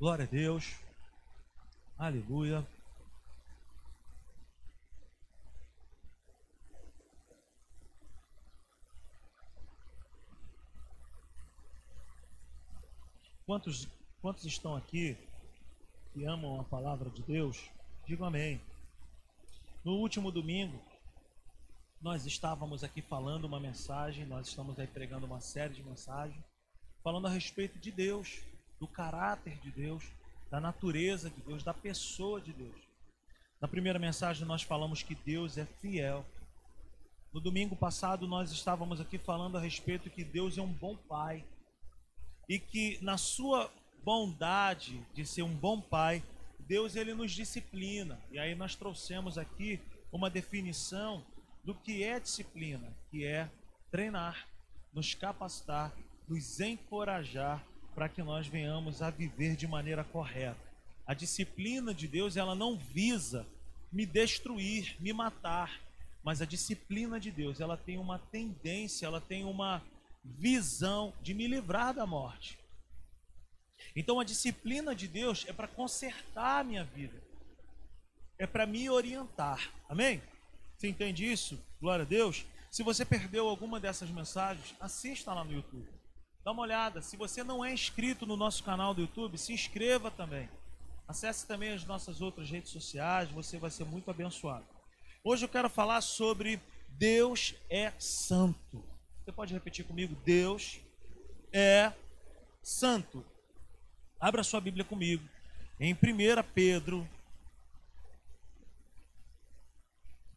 Glória a Deus. Aleluia. Quantos, quantos estão aqui que amam a palavra de Deus? Digam amém. No último domingo, nós estávamos aqui falando uma mensagem, nós estamos aí pregando uma série de mensagens, falando a respeito de Deus, do caráter de Deus, da natureza de Deus, da pessoa de Deus. Na primeira mensagem, nós falamos que Deus é fiel. No domingo passado, nós estávamos aqui falando a respeito que Deus é um bom pai e que na sua bondade de ser um bom pai, Deus ele nos disciplina. E aí nós trouxemos aqui uma definição do que é disciplina, que é treinar, nos capacitar, nos encorajar para que nós venhamos a viver de maneira correta. A disciplina de Deus, ela não visa me destruir, me matar, mas a disciplina de Deus, ela tem uma tendência, ela tem uma visão de me livrar da morte. Então a disciplina de Deus é para consertar a minha vida, é para me orientar. Amém? Você entende isso? Glória a Deus. Se você perdeu alguma dessas mensagens, assista lá no YouTube. Dá uma olhada. Se você não é inscrito no nosso canal do YouTube, se inscreva também. Acesse também as nossas outras redes sociais, você vai ser muito abençoado. Hoje eu quero falar sobre Deus é santo. Você pode repetir comigo? Deus é santo. Abra sua Bíblia comigo. Em 1 Pedro.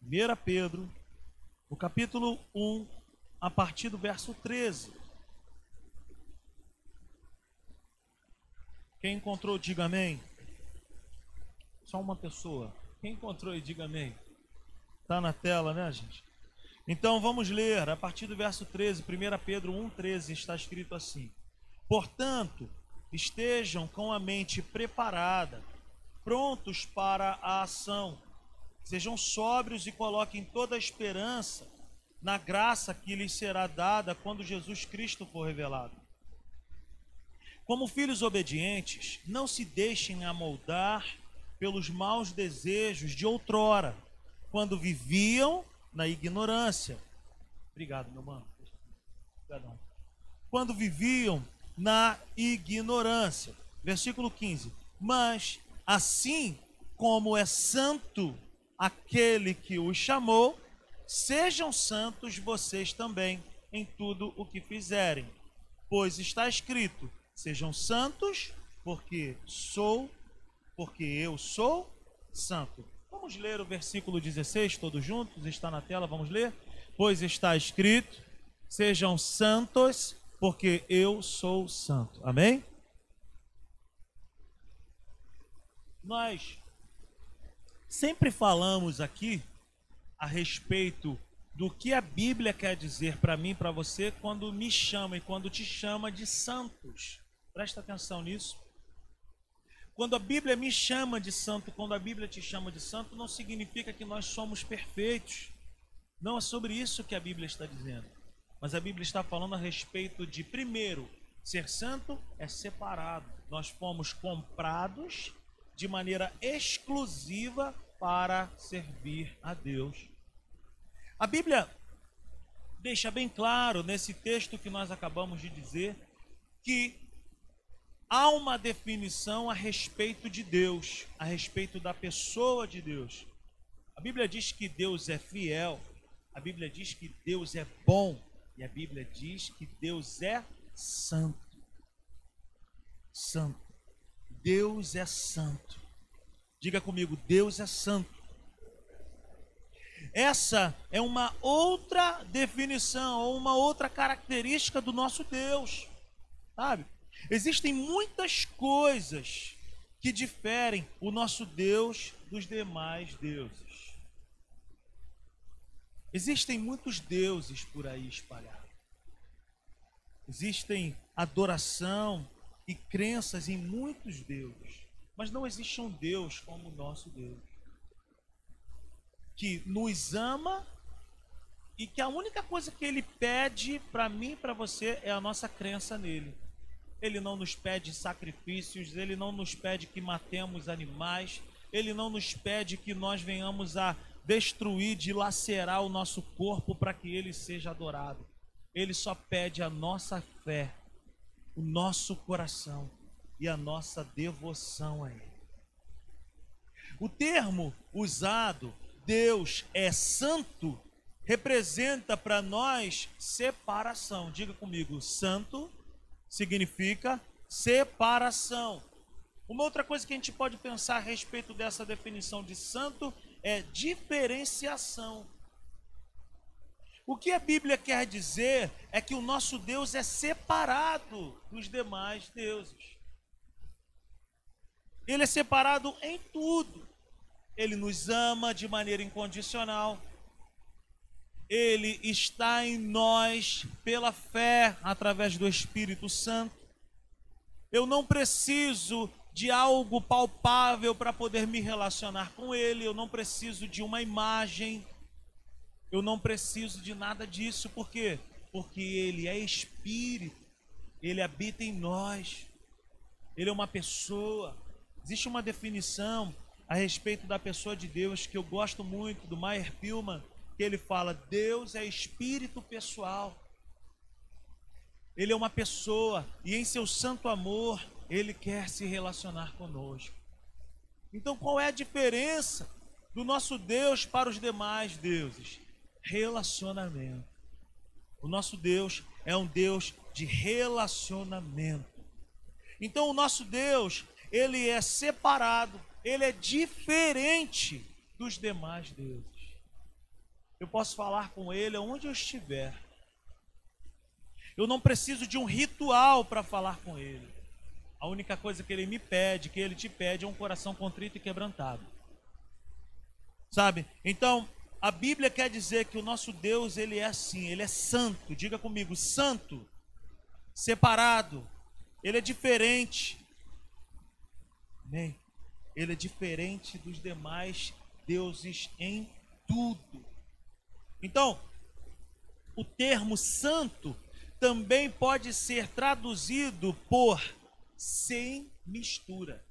1 Pedro, o capítulo 1, a partir do verso 13. Quem encontrou, diga amém. Só uma pessoa. Quem encontrou e diga amém. Está na tela, né, gente? Então vamos ler a partir do verso 13, 1 Pedro 1,13 está escrito assim: Portanto, estejam com a mente preparada, prontos para a ação, sejam sóbrios e coloquem toda a esperança na graça que lhes será dada quando Jesus Cristo for revelado. Como filhos obedientes, não se deixem amoldar pelos maus desejos de outrora, quando viviam na ignorância. Obrigado, meu mano. Perdão. Quando viviam na ignorância. Versículo 15. Mas assim como é santo aquele que os chamou, sejam santos vocês também em tudo o que fizerem. Pois está escrito: sejam santos, porque sou, porque eu sou santo. Vamos ler o versículo 16 todos juntos? Está na tela, vamos ler? Pois está escrito: Sejam santos, porque eu sou santo. Amém? Nós sempre falamos aqui a respeito do que a Bíblia quer dizer para mim, para você, quando me chama e quando te chama de santos. Presta atenção nisso. Quando a Bíblia me chama de santo, quando a Bíblia te chama de santo, não significa que nós somos perfeitos. Não é sobre isso que a Bíblia está dizendo. Mas a Bíblia está falando a respeito de, primeiro, ser santo é separado. Nós fomos comprados de maneira exclusiva para servir a Deus. A Bíblia deixa bem claro nesse texto que nós acabamos de dizer que há uma definição a respeito de Deus, a respeito da pessoa de Deus. A Bíblia diz que Deus é fiel, a Bíblia diz que Deus é bom, e a Bíblia diz que Deus é santo. Santo. Deus é santo. Diga comigo, Deus é santo. Essa é uma outra definição, ou uma outra característica do nosso Deus. Sabe? Existem muitas coisas que diferem o nosso Deus dos demais deuses. Existem muitos deuses por aí espalhados. Existem adoração e crenças em muitos deuses, mas não existe um Deus como o nosso Deus, que nos ama e que a única coisa que ele pede para mim e para você é a nossa crença nele. Ele não nos pede sacrifícios, ele não nos pede que matemos animais, ele não nos pede que nós venhamos a destruir, dilacerar o nosso corpo para que ele seja adorado. Ele só pede a nossa fé, o nosso coração e a nossa devoção a ele. O termo usado, Deus é santo, representa para nós separação. Diga comigo, santo significa separação. Uma outra coisa que a gente pode pensar a respeito dessa definição de santo é diferenciação. O que a Bíblia quer dizer é que o nosso Deus é separado dos demais deuses. Ele é separado em tudo. Ele nos ama de maneira incondicional. Ele está em nós pela fé através do Espírito Santo. Eu não preciso de algo palpável para poder me relacionar com Ele, eu não preciso de uma imagem, eu não preciso de nada disso, por quê? Porque Ele é Espírito, Ele habita em nós, Ele é uma pessoa. Existe uma definição a respeito da pessoa de Deus que eu gosto muito, do Meyer Pillman, que ele fala: Deus é espírito pessoal. Ele é uma pessoa e em seu santo amor ele quer se relacionar conosco. Então, qual é a diferença do nosso Deus para os demais deuses? Relacionamento. O nosso Deus é um Deus de relacionamento. Então, o nosso Deus, ele é separado, ele é diferente dos demais deuses. Eu posso falar com ele onde eu estiver. Eu não preciso de um ritual para falar com ele. A única coisa que ele me pede, que ele te pede, é um coração contrito e quebrantado. Sabe? Então, a Bíblia quer dizer que o nosso Deus, ele é assim, ele é santo. Diga comigo, santo, separado. Ele é diferente. Amém? Ele é diferente dos demais deuses em tudo. Então, o termo santo também pode ser traduzido por sem mistura.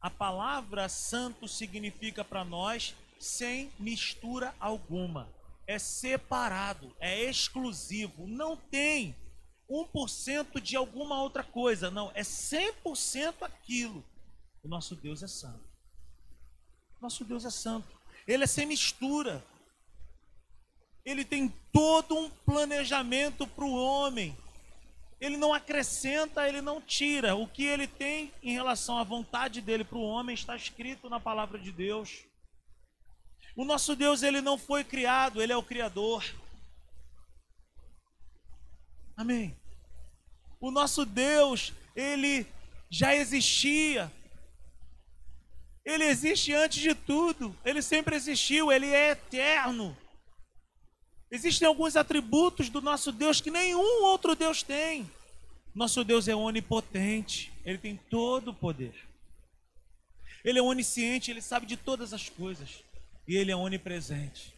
A palavra santo significa para nós sem mistura alguma. É separado, é exclusivo, não tem 1% de alguma outra coisa, não, é 100% aquilo. O nosso Deus é santo. Nosso Deus é santo. Ele é sem mistura ele tem todo um planejamento para o homem. Ele não acrescenta, ele não tira. O que ele tem em relação à vontade dele para o homem está escrito na palavra de Deus. O nosso Deus, ele não foi criado, ele é o Criador. Amém. O nosso Deus, ele já existia. Ele existe antes de tudo. Ele sempre existiu, ele é eterno. Existem alguns atributos do nosso Deus que nenhum outro Deus tem. Nosso Deus é onipotente, ele tem todo o poder. Ele é onisciente, ele sabe de todas as coisas. E ele é onipresente.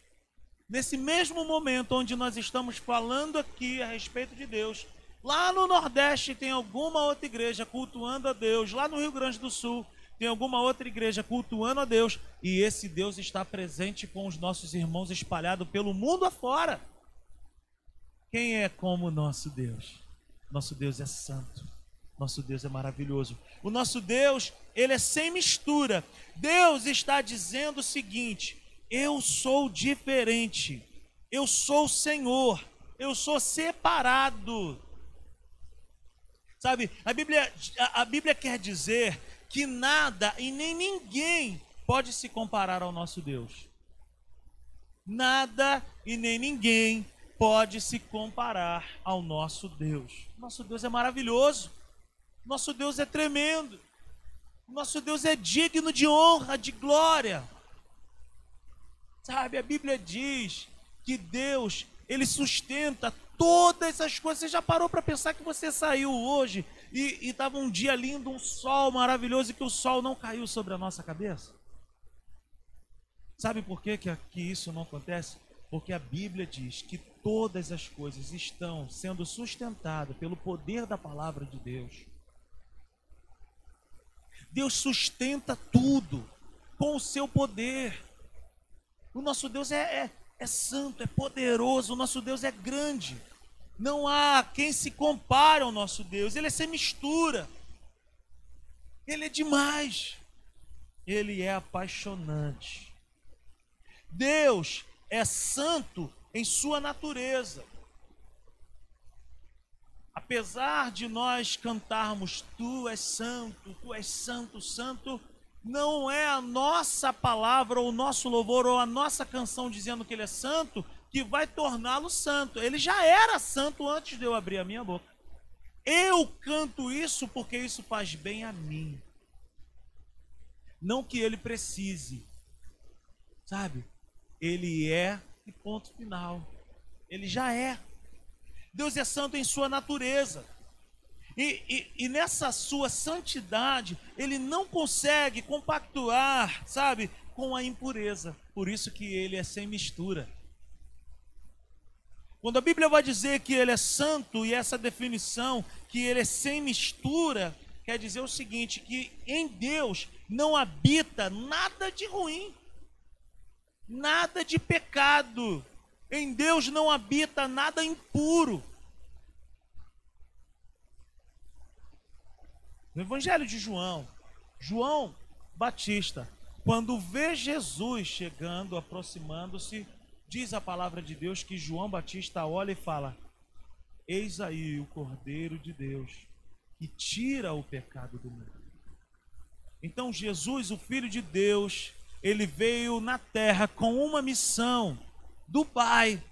Nesse mesmo momento onde nós estamos falando aqui a respeito de Deus, lá no Nordeste tem alguma outra igreja cultuando a Deus, lá no Rio Grande do Sul tem alguma outra igreja cultuando a Deus e esse Deus está presente com os nossos irmãos espalhados pelo mundo afora. Quem é como o nosso Deus? Nosso Deus é santo. Nosso Deus é maravilhoso. O nosso Deus, ele é sem mistura. Deus está dizendo o seguinte: eu sou diferente. Eu sou o Senhor. Eu sou separado. Sabe, a Bíblia, a Bíblia quer dizer que nada e nem ninguém pode se comparar ao nosso Deus. Nada e nem ninguém pode se comparar ao nosso Deus. Nosso Deus é maravilhoso. Nosso Deus é tremendo. Nosso Deus é digno de honra, de glória. Sabe, a Bíblia diz que Deus, ele sustenta todas as coisas. Você já parou para pensar que você saiu hoje e estava um dia lindo, um sol maravilhoso e que o sol não caiu sobre a nossa cabeça? Sabe por que, que, que isso não acontece? Porque a Bíblia diz que todas as coisas estão sendo sustentadas pelo poder da palavra de Deus. Deus sustenta tudo com o seu poder. O nosso Deus é, é, é santo, é poderoso, o nosso Deus é grande. Não há quem se compare ao nosso Deus, ele é sem mistura. Ele é demais. Ele é apaixonante. Deus é santo em sua natureza. Apesar de nós cantarmos Tu és santo, Tu és santo, santo, não é a nossa palavra, ou o nosso louvor, ou a nossa canção dizendo que Ele é santo, que vai torná-lo santo. Ele já era santo antes de eu abrir a minha boca. Eu canto isso porque isso faz bem a mim. Não que ele precise. Sabe? Ele é e ponto final. Ele já é. Deus é santo em sua natureza. E, e, e, nessa sua santidade, ele não consegue compactuar, sabe, com a impureza. Por isso que ele é sem mistura. Quando a Bíblia vai dizer que ele é santo, e essa definição, que ele é sem mistura, quer dizer o seguinte: que em Deus não habita nada de ruim, nada de pecado. Em Deus não habita nada impuro. No Evangelho de João, João Batista, quando vê Jesus chegando, aproximando-se, diz a palavra de Deus que João Batista olha e fala: Eis aí o Cordeiro de Deus que tira o pecado do mundo. Então Jesus, o Filho de Deus, ele veio na terra com uma missão do Pai: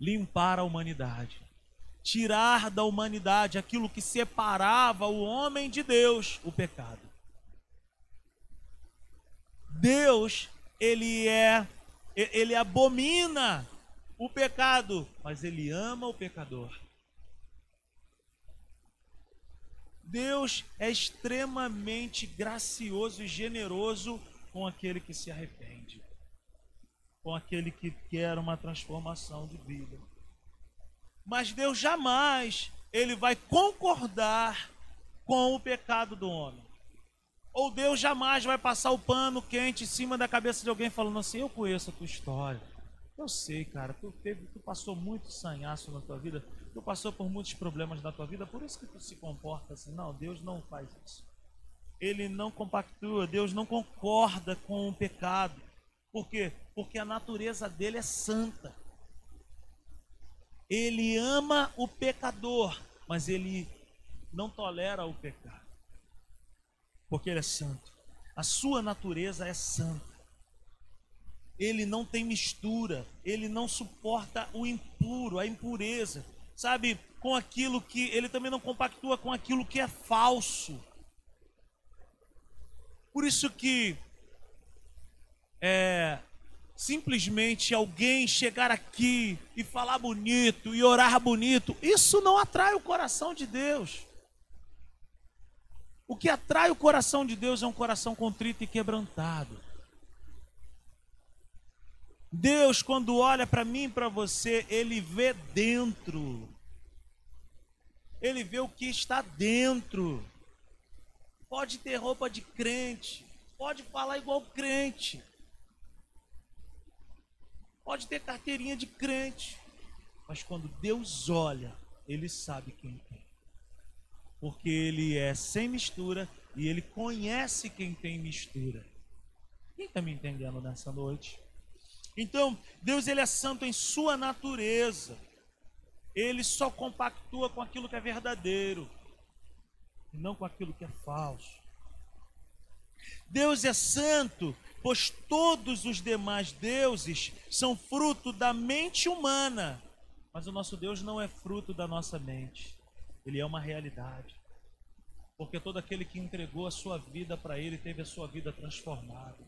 limpar a humanidade tirar da humanidade aquilo que separava o homem de Deus, o pecado. Deus, ele é ele abomina o pecado, mas ele ama o pecador. Deus é extremamente gracioso e generoso com aquele que se arrepende, com aquele que quer uma transformação de vida. Mas Deus jamais ele vai concordar com o pecado do homem. Ou Deus jamais vai passar o pano quente em cima da cabeça de alguém falando assim: Eu conheço a tua história. Eu sei, cara, tu, teve, tu passou muito sanhaço na tua vida, tu passou por muitos problemas na tua vida, por isso que tu se comporta assim. Não, Deus não faz isso. Ele não compactua, Deus não concorda com o pecado. Por quê? Porque a natureza dele é santa. Ele ama o pecador, mas ele não tolera o pecado. Porque ele é santo. A sua natureza é santa. Ele não tem mistura, ele não suporta o impuro, a impureza. Sabe, com aquilo que ele também não compactua com aquilo que é falso. Por isso que é, simplesmente alguém chegar aqui e falar bonito e orar bonito, isso não atrai o coração de Deus. O que atrai o coração de Deus é um coração contrito e quebrantado. Deus, quando olha para mim e para você, ele vê dentro. Ele vê o que está dentro. Pode ter roupa de crente, pode falar igual crente, Pode ter carteirinha de crente, mas quando Deus olha, ele sabe quem tem. Porque ele é sem mistura e ele conhece quem tem mistura. Quem está me entendendo nessa noite? Então, Deus ele é santo em sua natureza. Ele só compactua com aquilo que é verdadeiro, e não com aquilo que é falso. Deus é santo pois todos os demais deuses são fruto da mente humana. Mas o nosso Deus não é fruto da nossa mente, ele é uma realidade. Porque todo aquele que entregou a sua vida para ele teve a sua vida transformada.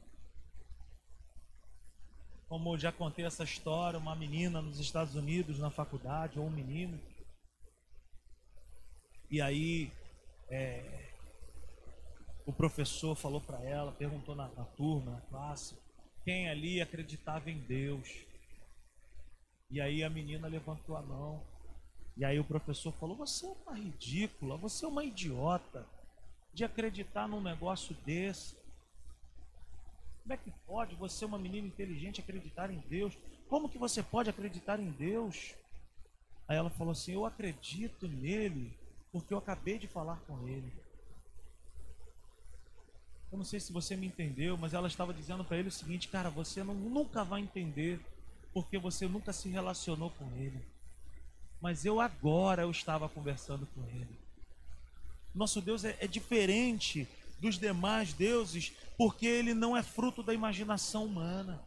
Como já contei essa história, uma menina nos Estados Unidos na faculdade, ou um menino, e aí é, o professor falou para ela, perguntou na, na, turma, na classe, quem ali acreditava em Deus. E aí a menina levantou a mão. E aí o professor falou: Você é uma ridícula, você é uma idiota de acreditar num negócio desse. Como é que pode você, uma menina inteligente, acreditar em Deus? Como que você pode acreditar em Deus? Aí ela falou assim: Eu acredito nele, porque eu acabei de falar com ele. Eu não sei se você me entendeu, mas ela estava dizendo para ele o seguinte: Cara, você não, nunca vai entender, porque você nunca se relacionou com ele. Mas eu agora eu estava conversando com ele. Nosso Deus é, é diferente dos demais deuses, porque ele não é fruto da imaginação humana.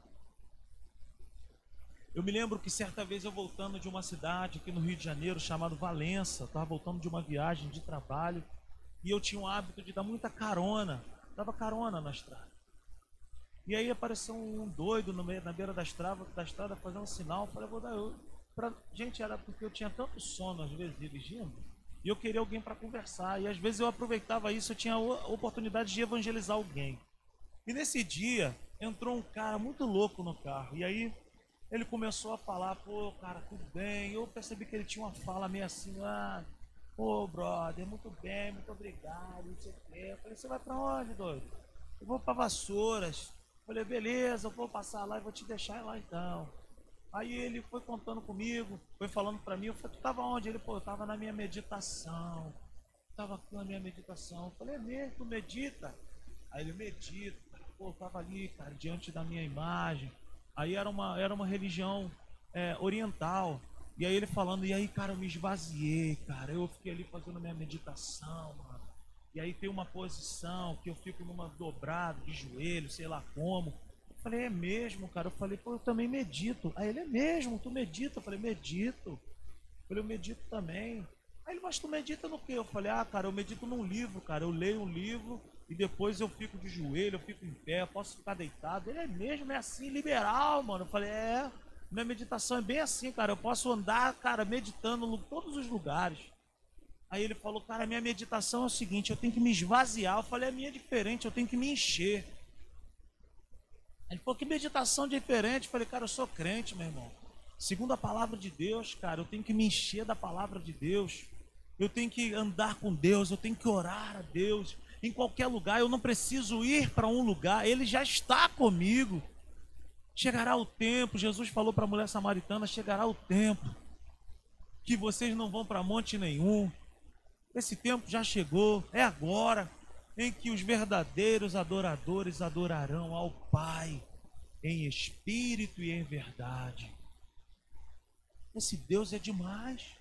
Eu me lembro que certa vez eu voltando de uma cidade aqui no Rio de Janeiro, chamado Valença, estava voltando de uma viagem de trabalho, e eu tinha o hábito de dar muita carona, dava carona na estrada. E aí apareceu um doido meio, na beira da estrada, da estrada fazendo um sinal, eu falei, vou dar eu. Pra... Gente, era porque eu tinha tanto sono às vezes dirigindo, e eu queria alguém para conversar. E às vezes eu aproveitava isso, eu tinha a oportunidade de evangelizar alguém. E nesse dia entrou um cara muito louco no carro. E aí ele começou a falar, pô, cara, tudo bem. Eu percebi que ele tinha uma fala meio assim, ah, pô, brother, muito bem, muito obrigado, não sei o quê. Eu falei, você vai para onde, doido? Eu vou para Vassouras. Eu falei, beleza, eu vou passar lá e vou te deixar lá então. Aí ele foi contando comigo, foi falando para mim, eu falei, tu tava onde? Ele, pô, eu tava na minha meditação. Tava aqui na minha meditação. Eu falei, é mesmo, tu medita? Aí ele medita, pô, eu tava ali, cara, diante da minha imagem. Aí era uma, era uma religião é, oriental. E aí ele falando, e aí, cara, eu me esvaziei, cara. Eu fiquei ali fazendo minha meditação, mano. E aí tem uma posição que eu fico numa dobrada de joelho, sei lá como falei, é mesmo, cara? Eu falei, pô, eu também medito. Aí ele, é mesmo, tu medita? Eu falei, medito. Eu falei, eu medito também. Aí ele, mas tu medita no quê? Eu falei, ah, cara, eu medito num livro, cara. Eu leio um livro e depois eu fico de joelho, eu fico em pé, eu posso ficar deitado. Ele é mesmo, é assim, liberal, mano. Eu falei, é, minha meditação é bem assim, cara. Eu posso andar, cara, meditando em todos os lugares. Aí ele falou, cara, minha meditação é o seguinte, eu tenho que me esvaziar. Eu falei, a minha é diferente, eu tenho que me encher. Ele falou, que meditação diferente. Eu falei, cara, eu sou crente, meu irmão. Segundo a palavra de Deus, cara, eu tenho que me encher da palavra de Deus. Eu tenho que andar com Deus, eu tenho que orar a Deus. Em qualquer lugar, eu não preciso ir para um lugar, Ele já está comigo. Chegará o tempo, Jesus falou para a mulher samaritana: chegará o tempo que vocês não vão para monte nenhum. Esse tempo já chegou, é agora em que os verdadeiros adoradores adorarão ao Pai em espírito e em verdade. Esse Deus é demais.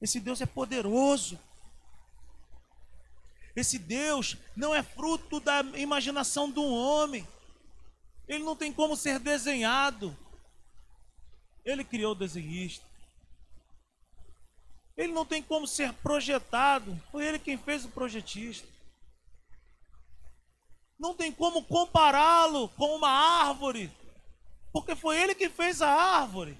Esse Deus é poderoso. Esse Deus não é fruto da imaginação de um homem. Ele não tem como ser desenhado. Ele criou o desenhista. Ele não tem como ser projetado. Foi ele quem fez o projetista. Não tem como compará-lo com uma árvore, porque foi ele que fez a árvore.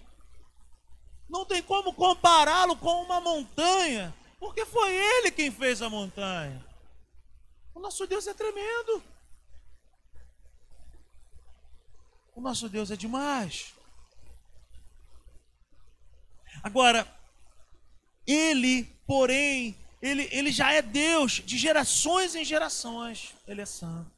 Não tem como compará-lo com uma montanha, porque foi ele quem fez a montanha. O nosso Deus é tremendo. O nosso Deus é demais. Agora, ele, porém, ele, ele já é Deus de gerações em gerações. Ele é santo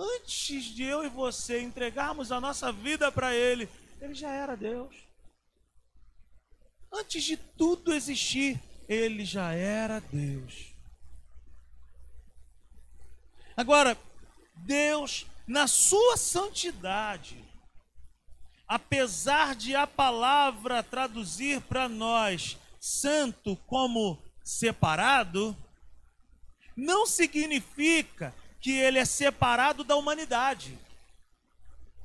antes de eu e você entregarmos a nossa vida para Ele, Ele já era Deus. Antes de tudo existir, Ele já era Deus. Agora, Deus, na sua santidade, apesar de a palavra traduzir para nós santo como separado, não significa que ele é separado da humanidade.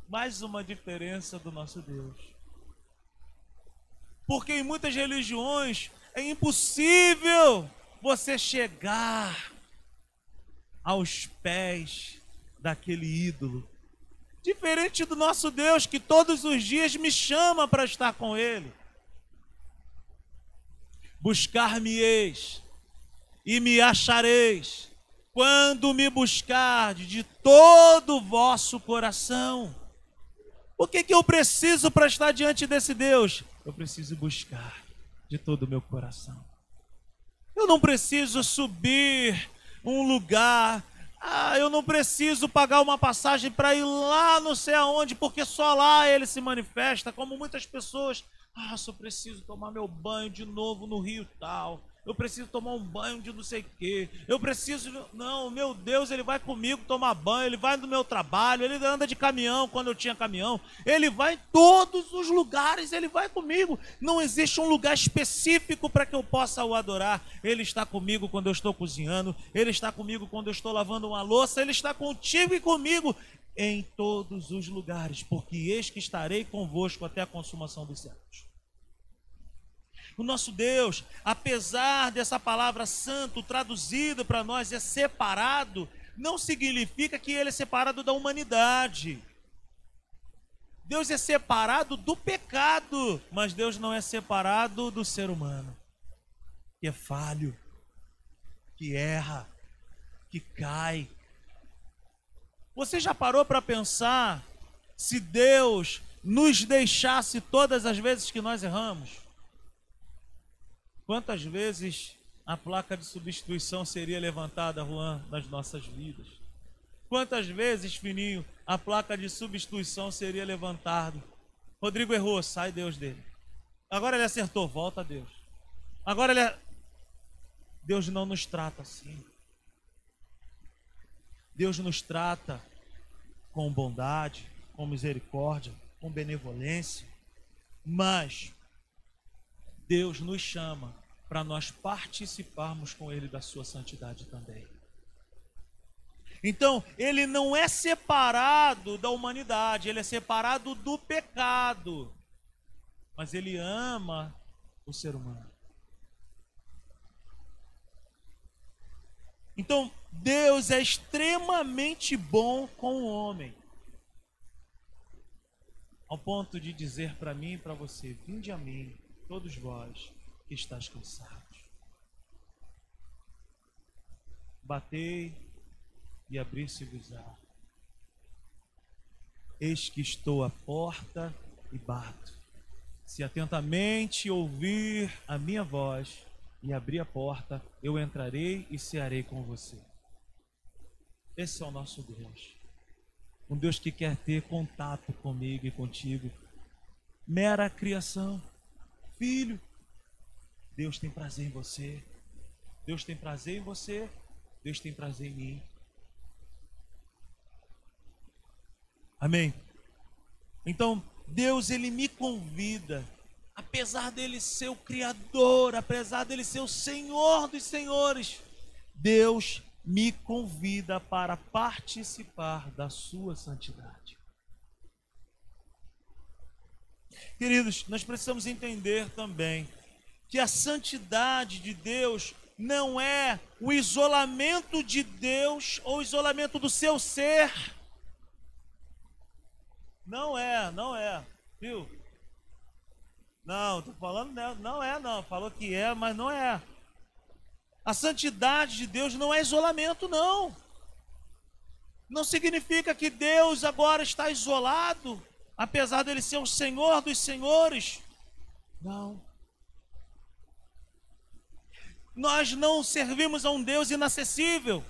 Mais uma diferença do nosso Deus. Porque em muitas religiões é impossível você chegar aos pés daquele ídolo. Diferente do nosso Deus que todos os dias me chama para estar com Ele. Buscar-me-eis e me achareis quando me buscardes de todo o vosso coração. O que, que eu preciso para estar diante desse Deus? Eu preciso buscar de todo o meu coração. Eu não preciso subir um lugar. Ah, eu não preciso pagar uma passagem para ir lá não sei aonde, porque só lá ele se manifesta, como muitas pessoas. Ah, só preciso tomar meu banho de novo no rio tal eu preciso tomar um banho de não sei o quê, eu preciso. Não, meu Deus, ele vai comigo tomar banho, ele vai no meu trabalho, ele anda de caminhão quando eu tinha caminhão, ele vai em todos os lugares, ele vai comigo. Não existe um lugar específico para que eu possa o adorar. Ele está comigo quando eu estou cozinhando, ele está comigo quando eu estou lavando uma louça, ele está contigo e comigo em todos os lugares, porque eis que estarei convosco até a consumação dos séculos. O nosso Deus, apesar dessa palavra santo traduzida para nós é separado, não significa que ele é separado da humanidade. Deus é separado do pecado, mas Deus não é separado do ser humano, que é falho, que erra, que cai. Você já parou para pensar se Deus nos deixasse todas as vezes que nós erramos? Quantas vezes a placa de substituição seria levantada, Juan, nas nossas vidas? Quantas vezes, fininho, a placa de substituição seria levantada? Rodrigo errou, sai Deus dele. Agora ele acertou, volta a Deus. Agora ele. É... Deus não nos trata assim. Deus nos trata com bondade, com misericórdia, com benevolência. Mas Deus nos chama para nós participarmos com Ele da Sua santidade também. Então, Ele não é separado da humanidade, Ele é separado do pecado, mas Ele ama o ser humano. Então, Deus é extremamente bom com o homem. Ao ponto de dizer para mim e para você: Vinde a mim, todos vós que estáis cansados. Batei e abri-se-vos-á. Eis que estou à porta e bato. Se atentamente ouvir a minha voz e abrir a porta, eu entrarei e cearei com você. Esse é o nosso Deus. Um Deus que quer ter contato comigo e contigo. Mera criação Filho, Deus tem prazer em você. Deus tem prazer em você. Deus tem prazer em mim. Amém? Então, Deus, Ele me convida, apesar dele ser o Criador, apesar dele ser o Senhor dos Senhores, Deus me convida para participar da Sua santidade. Queridos, nós precisamos entender também que a santidade de Deus não é o isolamento de Deus ou o isolamento do seu ser. Não é, não é, viu? Não, tô falando não, não é não, falou que é, mas não é. A santidade de Deus não é isolamento não. Não significa que Deus agora está isolado apesar dele ser o Senhor dos senhores. Não. Nós não servimos a um Deus inacessível.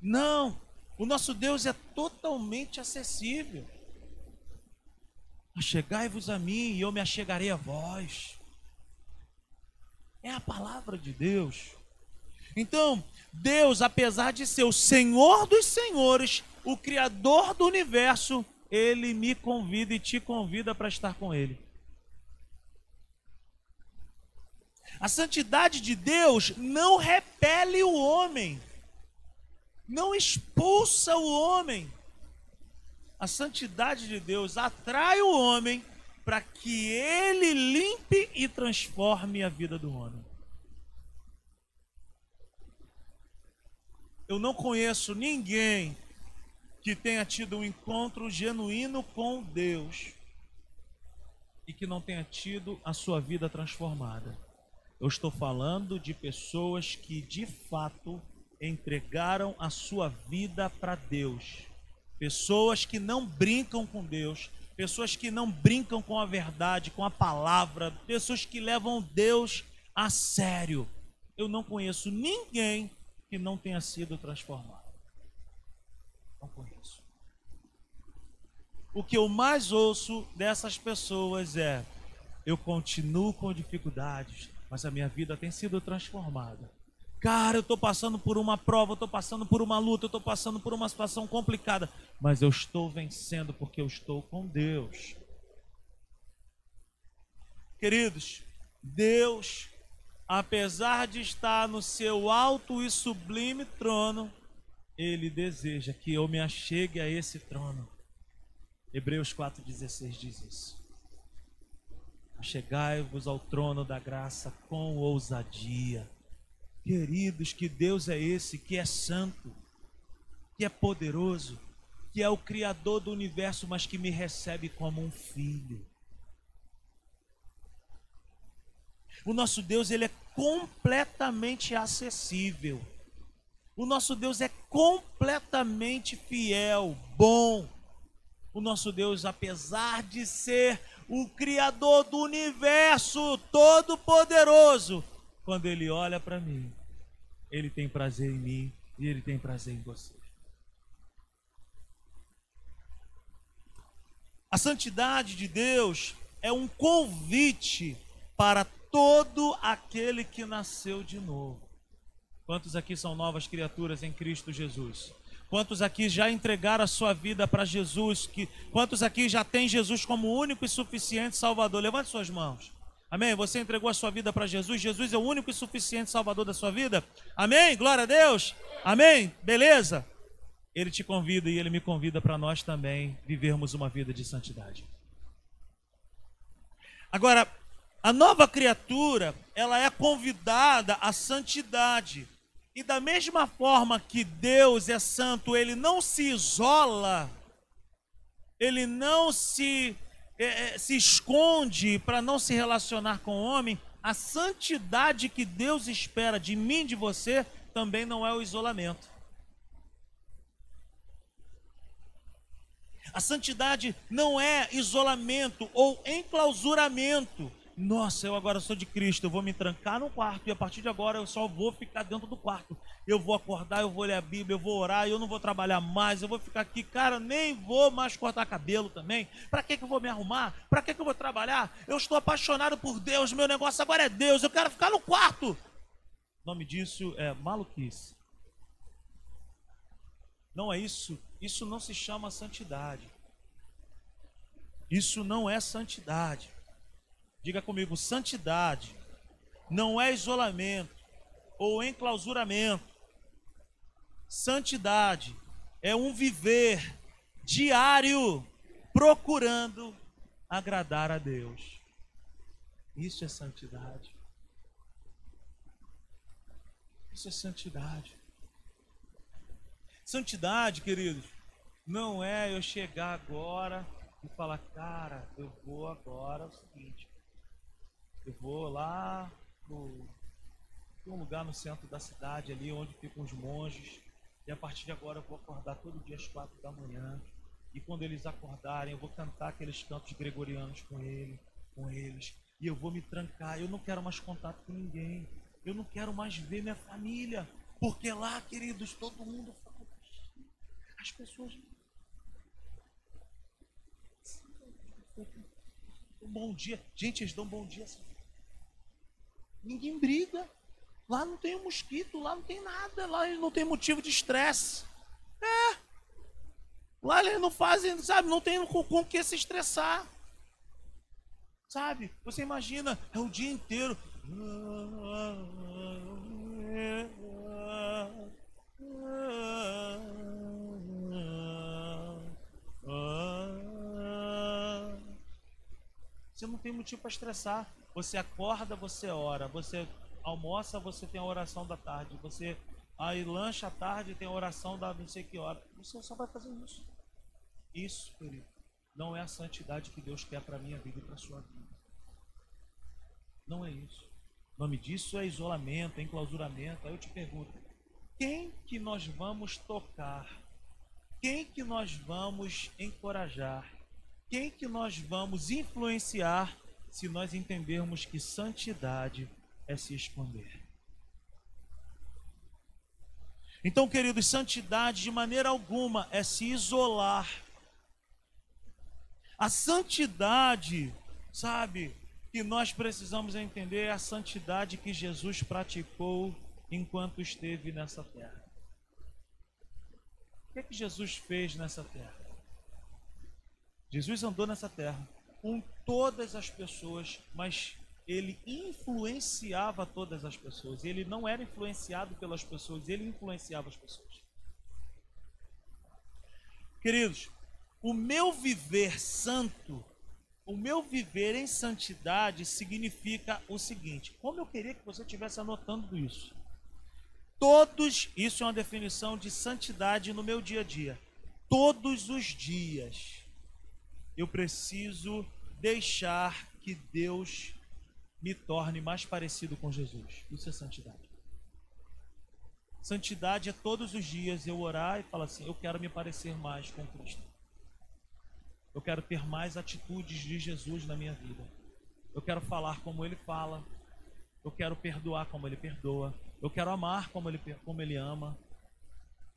Não. O nosso Deus é totalmente acessível. Achegai-vos a mim e eu me achegarei a vós. É a palavra de Deus. Então, Deus, apesar de ser o Senhor dos senhores, o Criador do universo, ele me convida e te convida para estar com Ele. A santidade de Deus não repele o homem, não expulsa o homem. A santidade de Deus atrai o homem para que ele limpe e transforme a vida do homem. Eu não conheço ninguém que tenha tido um encontro genuíno com Deus e que não tenha tido a sua vida transformada. Eu estou falando de pessoas que de fato entregaram a sua vida para Deus. Pessoas que não brincam com Deus, pessoas que não brincam com a verdade, com a palavra, pessoas que levam Deus a sério. Eu não conheço ninguém que não tenha sido transformado. Não conheço. O que eu mais ouço dessas pessoas é: eu continuo com dificuldades, mas a minha vida tem sido transformada. Cara, eu estou passando por uma prova, eu estou passando por uma luta, eu estou passando por uma situação complicada, mas eu estou vencendo porque eu estou com Deus. Queridos, Deus, apesar de estar no seu alto e sublime trono, Ele deseja que eu me achegue a esse trono. Hebreus 4,16 diz isso. Chegai-vos ao trono da graça com ousadia. Queridos, que Deus é esse que é santo, que é poderoso, que é o Criador do universo, mas que me recebe como um filho. O nosso Deus, ele é completamente acessível. O nosso Deus é completamente fiel, bom. O nosso Deus, apesar de ser o Criador do universo, todo-poderoso, quando Ele olha para mim, Ele tem prazer em mim e Ele tem prazer em você. A santidade de Deus é um convite para todo aquele que nasceu de novo. Quantos aqui são novas criaturas em Cristo Jesus? Quantos aqui já entregaram a sua vida para Jesus? Que, quantos aqui já têm Jesus como único e suficiente Salvador? Levante suas mãos. Amém? Você entregou a sua vida para Jesus. Jesus é o único e suficiente Salvador da sua vida. Amém? Glória a Deus. Amém? Beleza? Ele te convida e ele me convida para nós também vivermos uma vida de santidade. Agora, a nova criatura, ela é convidada à santidade. E da mesma forma que Deus é santo, ele não se isola, ele não se, é, é se esconde para não se relacionar com o homem. A santidade que Deus espera de mim, de você, também não é o isolamento. A santidade não é isolamento ou enclausuramento. Nossa, eu agora sou de Cristo, eu vou me trancar no quarto e a partir de agora eu só vou ficar dentro do quarto. Eu vou acordar, eu vou ler a Bíblia, eu vou orar, eu não vou trabalhar mais, eu vou ficar aqui, cara, nem vou mais cortar cabelo também. Para que que eu vou me arrumar? Para que que eu vou trabalhar? Eu estou apaixonado por Deus, meu negócio agora é Deus, eu quero ficar no quarto. O nome disso é maluquice. Não é isso, isso não se chama santidade. Isso não é santidade. Diga comigo, santidade não é isolamento ou enclausuramento. Santidade é um viver diário procurando agradar a Deus. Isso é santidade. Isso é santidade. Santidade, queridos, não é eu chegar agora e falar, cara, eu vou agora é o seguinte, eu vou lá no um lugar no centro da cidade ali onde ficam os monges e a partir de agora eu vou acordar todo dia às quatro da manhã e quando eles acordarem eu vou cantar aqueles cantos gregorianos com ele, com eles e eu vou me trancar. Eu não quero mais contato com ninguém. Eu não quero mais ver minha família, porque lá, queridos, todo mundo fala. As pessoas um bom dia. Gente, eles dão um bom dia assim. Ninguém briga. Lá não tem mosquito, lá não tem nada, lá eles não tem motivo de estresse. É. Lá eles não fazem, sabe, não tem com, com que se estressar. Sabe? Você imagina, é o dia inteiro. Você não tem motivo para estressar. Você acorda, você ora. Você almoça, você tem a oração da tarde. Você aí lancha à tarde, tem a oração da não sei que hora. Você só vai fazer isso. Isso, querido, não é a santidade que Deus quer para a minha vida e para sua vida. Não é isso. O nome disso é isolamento, é enclausuramento. Aí eu te pergunto, quem que nós vamos tocar? Quem que nós vamos encorajar? quem que nós vamos influenciar se nós entendermos que santidade é se esconder? Então, queridos, santidade de maneira alguma é se isolar. A santidade, sabe, que nós precisamos entender é a santidade que Jesus praticou enquanto esteve nessa terra. O que, é que Jesus fez nessa terra? Jesus andou nessa terra com todas as pessoas, mas ele influenciava todas as pessoas. Ele não era influenciado pelas pessoas, ele influenciava as pessoas. Queridos, o meu viver santo, o meu viver em santidade significa o seguinte: como eu queria que você estivesse anotando isso. Todos, isso é uma definição de santidade no meu dia a dia. Todos os dias eu preciso deixar que Deus me torne mais parecido com Jesus. Isso é santidade. Santidade é todos os dias eu orar e falar assim: eu quero me parecer mais com Cristo. Eu quero ter mais atitudes de Jesus na minha vida. Eu quero falar como ele fala. Eu quero perdoar como ele perdoa. Eu quero amar como ele, como ele ama.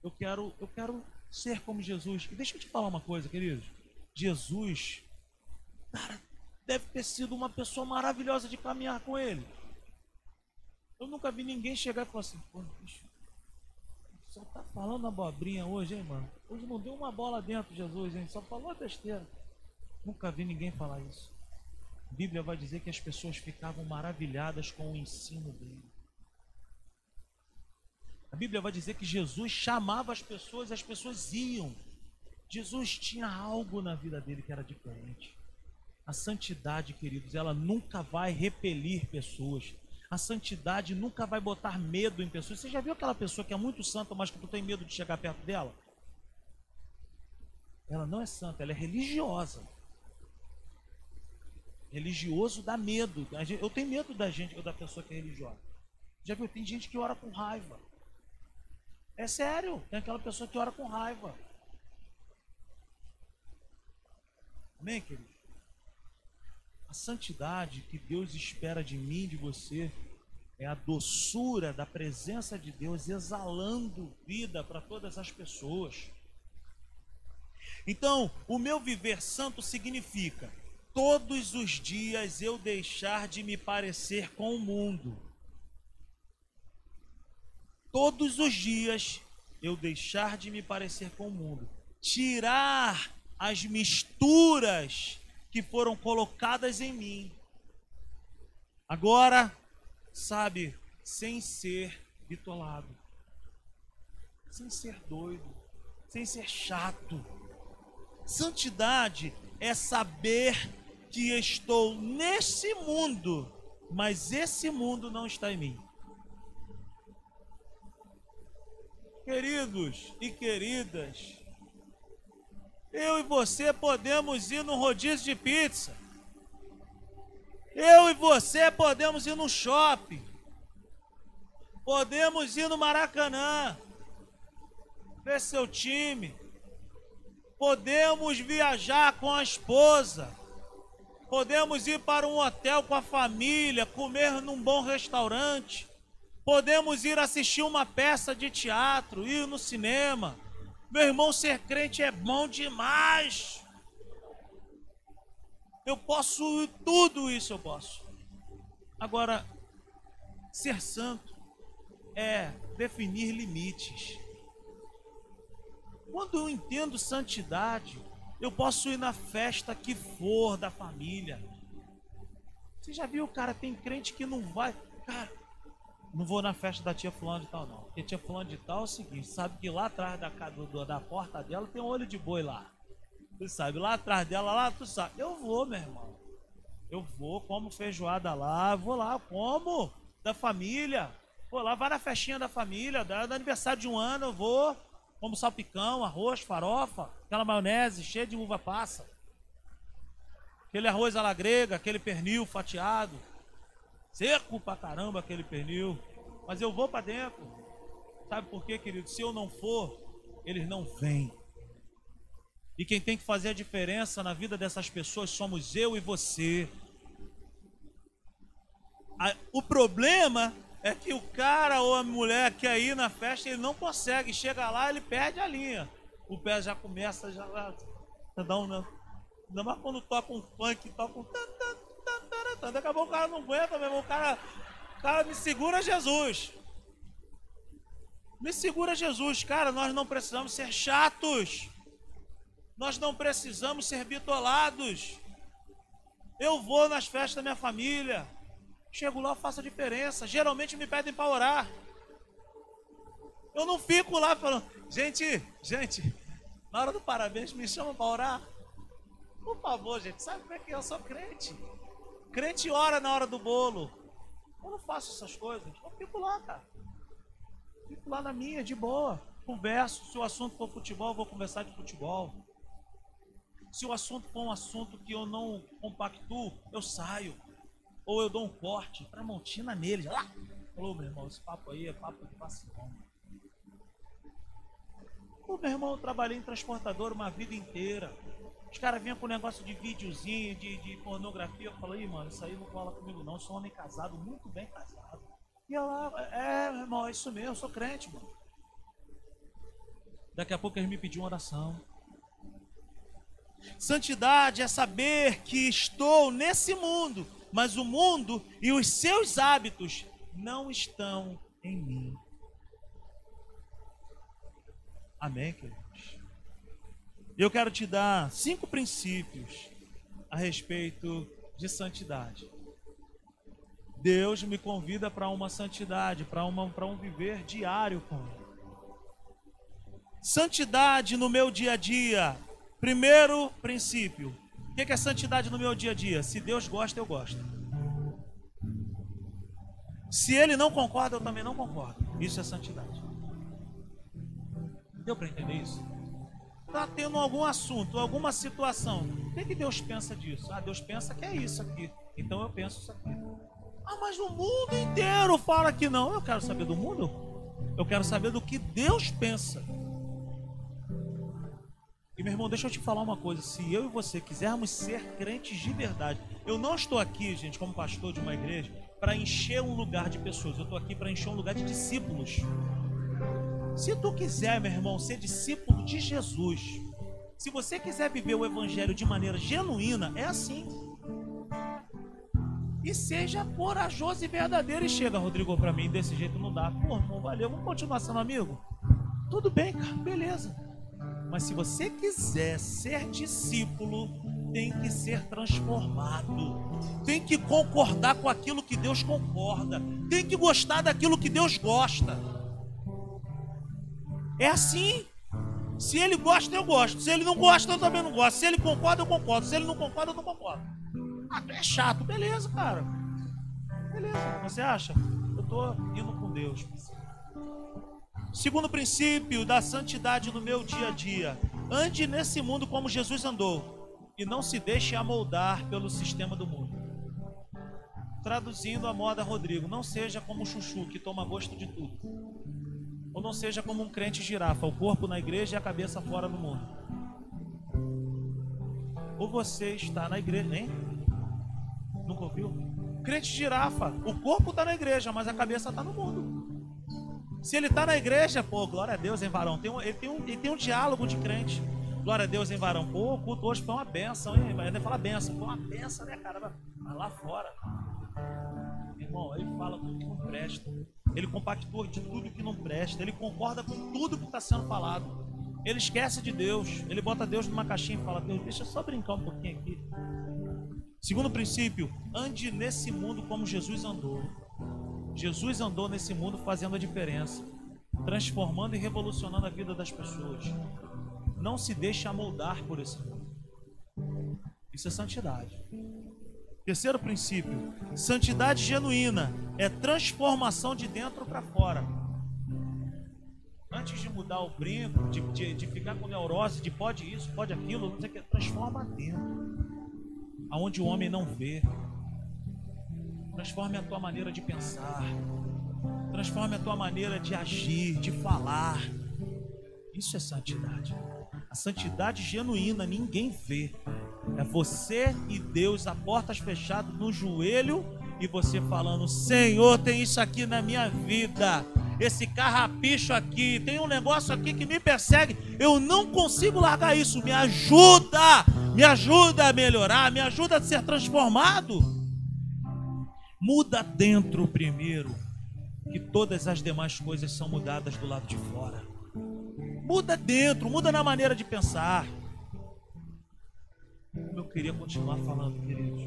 Eu quero, eu quero ser como Jesus. E deixa eu te falar uma coisa, queridos. Jesus, cara, deve ter sido uma pessoa maravilhosa de caminhar com ele. Eu nunca vi ninguém chegar e falar assim, pô, bicho, só tá falando abobrinha hoje, hein, mano? Hoje não deu uma bola dentro, Jesus, hein? Só falou besteira. Nunca vi ninguém falar isso. A Bíblia vai dizer que as pessoas ficavam maravilhadas com o ensino dele. A Bíblia vai dizer que Jesus chamava as pessoas e as pessoas iam. Jesus tinha algo na vida dele que era diferente. A santidade, queridos, ela nunca vai repelir pessoas. A santidade nunca vai botar medo em pessoas. Você já viu aquela pessoa que é muito santa, mas que tu tem medo de chegar perto dela? Ela não é santa, ela é religiosa. Religioso dá medo. Eu tenho medo da gente, da pessoa que é religiosa. Já viu? Tem gente que ora com raiva. É sério, tem aquela pessoa que ora com raiva. Amém, querido? A santidade que Deus espera de mim, de você, é a doçura da presença de Deus exalando vida para todas as pessoas. Então, o meu viver santo significa todos os dias eu deixar de me parecer com o mundo. Todos os dias eu deixar de me parecer com o mundo. Tirar as misturas que foram colocadas em mim. Agora, sabe, sem ser bitolado, sem ser doido, sem ser chato. Santidade é saber que estou nesse mundo, mas esse mundo não está em mim. Queridos e queridas, eu e você podemos ir no rodízio de pizza. Eu e você podemos ir no shopping. Podemos ir no Maracanã. Ver seu time. Podemos viajar com a esposa. Podemos ir para um hotel com a família, comer num bom restaurante. Podemos ir assistir uma peça de teatro, ir no cinema meu irmão, ser crente é bom demais. Eu posso tudo isso, eu posso. Agora, ser santo é definir limites. Quando eu entendo santidade, eu posso ir na festa que for da família. Você já viu, cara, tem crente que não vai. Cara, não vou na festa da tia fulano de tal, não. Porque tia fulano de tal é o seguinte, sabe que lá atrás da, do, da porta dela tem um olho de boi lá. Tu sabe, lá atrás dela, lá, tu sabe. Eu vou, meu irmão. Eu vou, como feijoada lá, vou lá, como da família. Vou lá, vai na festinha da família, da, aniversário de um ano, eu vou. Como salpicão, arroz, farofa, aquela maionese cheia de uva passa. Aquele arroz à la grega, aquele pernil fatiado. Seco pra caramba aquele pernil. Mas eu vou para dentro. Sabe por quê, querido? Se eu não for, eles não vêm. E quem tem que fazer a diferença na vida dessas pessoas somos eu e você. O problema é que o cara ou a mulher quer ir na festa ele não consegue. Chega lá, ele perde a linha. O pé já começa, já, já dá um. Ainda mais quando toca um funk, toca um. Daqui a pouco o cara não aguenta, meu irmão. O cara, o cara me segura Jesus. Me segura Jesus. Cara, nós não precisamos ser chatos. Nós não precisamos ser bitolados. Eu vou nas festas da minha família. Chego lá, faço a diferença. Geralmente me pedem para orar. Eu não fico lá falando, gente, gente, na hora do parabéns me chama para orar. Por favor, gente, sabe como é que eu sou crente? Crente ora na hora do bolo. Eu não faço essas coisas. Eu fico lá, cara. Fico lá na minha, de boa. Converso. Se o assunto for futebol, eu vou conversar de futebol. Se o assunto for um assunto que eu não compactuo, eu saio. Ou eu dou um corte para montina nele. Ah! Falou, meu irmão, esse papo aí é papo de vacilão. Pô, meu irmão, eu trabalhei em transportador uma vida inteira. Os caras vinham com negócio de videozinho, de, de pornografia. Eu falei, mano, isso aí não cola comigo não. Eu sou homem casado, muito bem casado. E ela, é, irmão, é isso mesmo, eu sou crente, mano. Daqui a pouco eles me pediam oração. Santidade é saber que estou nesse mundo, mas o mundo e os seus hábitos não estão em mim. Amém, queridos? Eu quero te dar cinco princípios a respeito de santidade. Deus me convida para uma santidade, para um viver diário com Ele. Santidade no meu dia a dia Primeiro princípio. O que é santidade no meu dia a dia? Se Deus gosta, eu gosto. Se Ele não concorda, eu também não concordo. Isso é santidade. Deu para entender isso? Está tendo algum assunto, alguma situação. O que, é que Deus pensa disso? Ah, Deus pensa que é isso aqui. Então eu penso isso aqui. Ah, mas o mundo inteiro fala que não. Eu quero saber do mundo. Eu quero saber do que Deus pensa. E meu irmão, deixa eu te falar uma coisa: se eu e você quisermos ser crentes de verdade, eu não estou aqui, gente, como pastor de uma igreja, para encher um lugar de pessoas, eu estou aqui para encher um lugar de discípulos. Se tu quiser, meu irmão, ser discípulo de Jesus, se você quiser viver o evangelho de maneira genuína, é assim. E seja corajoso e verdadeiro. E chega, Rodrigo, para mim, desse jeito não dá. Pô, irmão, valeu, vamos continuar sendo amigo? Tudo bem, cara, beleza. Mas se você quiser ser discípulo, tem que ser transformado. Tem que concordar com aquilo que Deus concorda. Tem que gostar daquilo que Deus gosta. É assim. Se ele gosta, eu gosto. Se ele não gosta, eu também não gosto. Se ele concorda, eu concordo. Se ele não concorda, eu não concordo. Ah, tu é chato. Beleza, cara. Beleza. Você acha? Eu estou indo com Deus. Segundo princípio da santidade no meu dia a dia. Ande nesse mundo como Jesus andou e não se deixe amoldar pelo sistema do mundo. Traduzindo a moda Rodrigo, não seja como o chuchu que toma gosto de tudo. Não seja como um crente girafa, o corpo na igreja e a cabeça fora no mundo. Ou você está na igreja, hein? Nunca ouviu? Crente girafa, o corpo está na igreja, mas a cabeça está no mundo. Se ele está na igreja, pô, glória a Deus, hein, varão? Tem um, ele, tem um, ele tem um diálogo de crente. Glória a Deus, hein, varão? Pô, o culto hoje foi uma benção, hein? Vai falar benção. Foi uma benção, né, cara? Mas lá fora, irmão, ele fala tudo que não presta. Ele compactua de tudo que não presta. Ele concorda com tudo que está sendo falado. Ele esquece de Deus. Ele bota Deus numa caixinha e fala: Deus, deixa só brincar um pouquinho aqui. Segundo princípio, ande nesse mundo como Jesus andou. Jesus andou nesse mundo fazendo a diferença, transformando e revolucionando a vida das pessoas. Não se deixe amoldar por esse mundo. Isso é santidade. Terceiro princípio: santidade genuína é transformação de dentro para fora. Antes de mudar o brinco, de, de, de, ficar com neurose, de pode isso, pode aquilo, não sei o que, transforma dentro, aonde o homem não vê, Transforme a tua maneira de pensar. Transforme a tua maneira de agir, de falar. Isso é santidade. A santidade genuína ninguém vê. É você e Deus a portas fechadas no joelho e você falando: Senhor, tem isso aqui na minha vida. Esse carrapicho aqui, tem um negócio aqui que me persegue. Eu não consigo largar isso. Me ajuda, me ajuda a melhorar, me ajuda a ser transformado. Muda dentro primeiro, que todas as demais coisas são mudadas do lado de fora. Muda dentro, muda na maneira de pensar. Como eu queria continuar falando, queridos.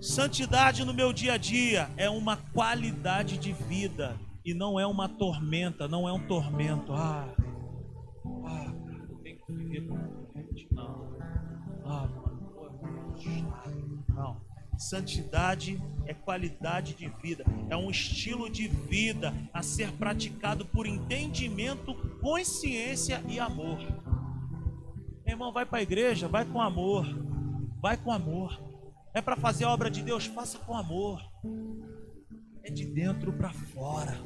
Santidade no meu dia a dia é uma qualidade de vida e não é uma tormenta, não é um tormento. Ah, ah cara, tenho que viver com Não. Ah, mano. Não. Santidade é qualidade de vida, é um estilo de vida a ser praticado por entendimento, consciência e amor. Meu irmão, vai para a igreja, vai com amor, vai com amor. É para fazer a obra de Deus, faça com amor. É de dentro para fora.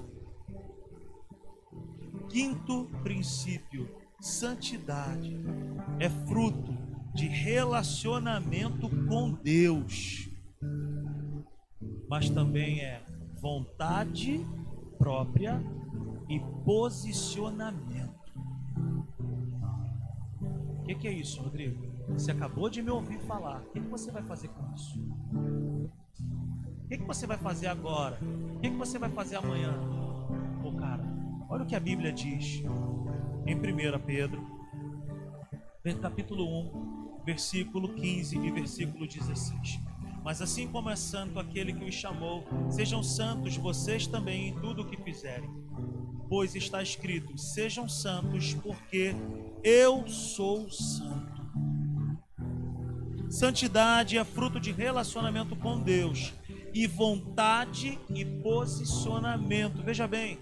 Quinto princípio: santidade é fruto de relacionamento com Deus mas também é vontade própria e posicionamento. O que, que, é isso, Rodrigo? Você acabou de me ouvir falar. O que, que você vai fazer com isso? O que, que você vai fazer agora? O que, você vai fazer amanhã? Ô oh, cara, olha o que a Bíblia diz em 1 Pedro, capítulo 1, versículo 15 e versículo 16. Mas assim como é santo aquele que os chamou, sejam santos vocês também em tudo o que fizerem. Pois está escrito: sejam santos, porque eu sou santo. Santidade é fruto de relacionamento com Deus e vontade e posicionamento. Veja bem,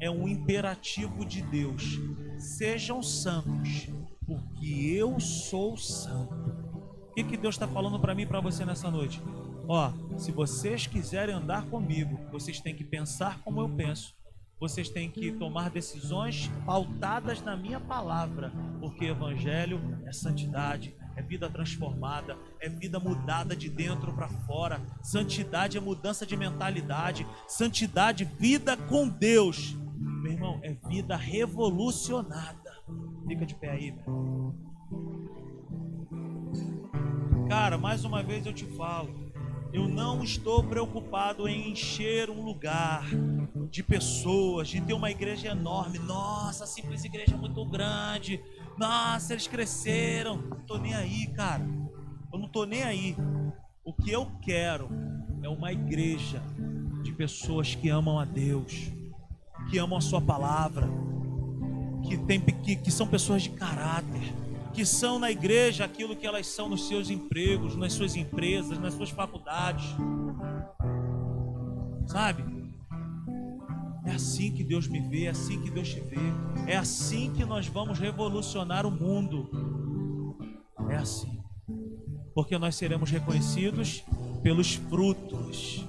é um imperativo de Deus. Sejam santos, porque eu sou santo que, que Deus está falando para mim e para você nessa noite? Ó, se vocês quiserem andar comigo, vocês têm que pensar como eu penso. Vocês têm que tomar decisões pautadas na minha palavra, porque evangelho é santidade, é vida transformada, é vida mudada de dentro para fora. Santidade é mudança de mentalidade, santidade, vida com Deus. Meu irmão, é vida revolucionada. Fica de pé aí, meu. Cara, mais uma vez eu te falo, eu não estou preocupado em encher um lugar de pessoas, de ter uma igreja enorme. Nossa, simples igreja é muito grande. Nossa, eles cresceram. Não tô nem aí, cara. Eu não tô nem aí. O que eu quero é uma igreja de pessoas que amam a Deus, que amam a sua palavra, que, tem, que, que são pessoas de caráter que são na igreja aquilo que elas são nos seus empregos, nas suas empresas, nas suas faculdades. Sabe? É assim que Deus me vê, é assim que Deus te vê. É assim que nós vamos revolucionar o mundo. É assim. Porque nós seremos reconhecidos pelos frutos.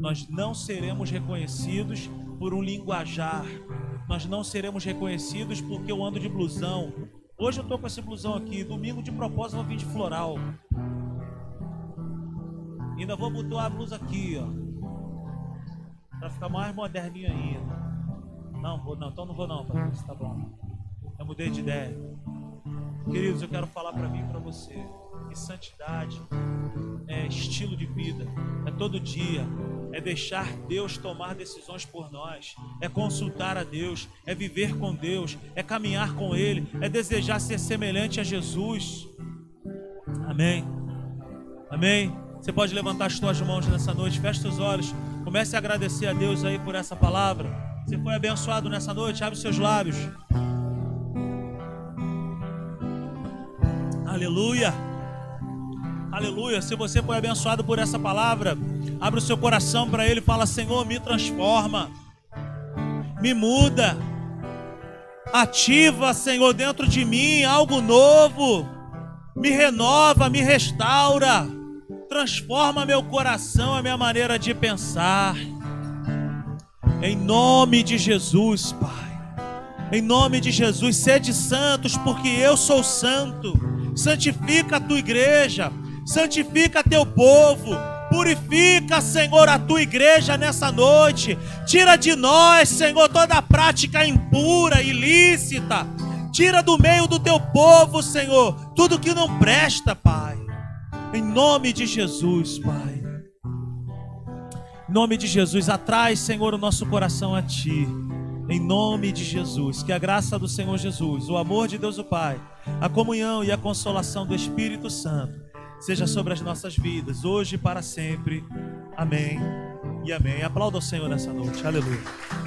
Nós não seremos reconhecidos por um linguajar. Nós não seremos reconhecidos porque eu ando de blusão. Hoje eu tô com esse blusão aqui. Domingo de propósito eu vou vir de floral. Ainda vou botar a blusa aqui, ó. Pra ficar mais moderninho ainda. Não, vou não. Então não vou não, Patrícia. Tá bom. Eu mudei de ideia. Queridos, eu quero falar para mim e para você santidade é estilo de vida, é todo dia, é deixar Deus tomar decisões por nós, é consultar a Deus, é viver com Deus, é caminhar com Ele, é desejar ser semelhante a Jesus. Amém. Amém. Você pode levantar as suas mãos nessa noite, feche seus olhos, comece a agradecer a Deus aí por essa palavra. Você foi abençoado nessa noite, abre seus lábios. Aleluia. Aleluia. Se você foi abençoado por essa palavra, abre o seu coração para Ele e fala: Senhor, me transforma, me muda, ativa, Senhor, dentro de mim algo novo, me renova, me restaura, transforma meu coração, a minha maneira de pensar. Em nome de Jesus, Pai. Em nome de Jesus, sede santos, porque eu sou santo. Santifica a tua igreja, santifica teu povo. Purifica, Senhor, a tua igreja nessa noite. Tira de nós, Senhor, toda prática impura, ilícita. Tira do meio do teu povo, Senhor, tudo que não presta, Pai. Em nome de Jesus, Pai. Em nome de Jesus, atrai, Senhor, o nosso coração a Ti. Em nome de Jesus, que a graça do Senhor Jesus, o amor de Deus o Pai, a comunhão e a consolação do Espírito Santo seja sobre as nossas vidas, hoje e para sempre. Amém e amém. Aplauda o Senhor nessa noite. Aleluia.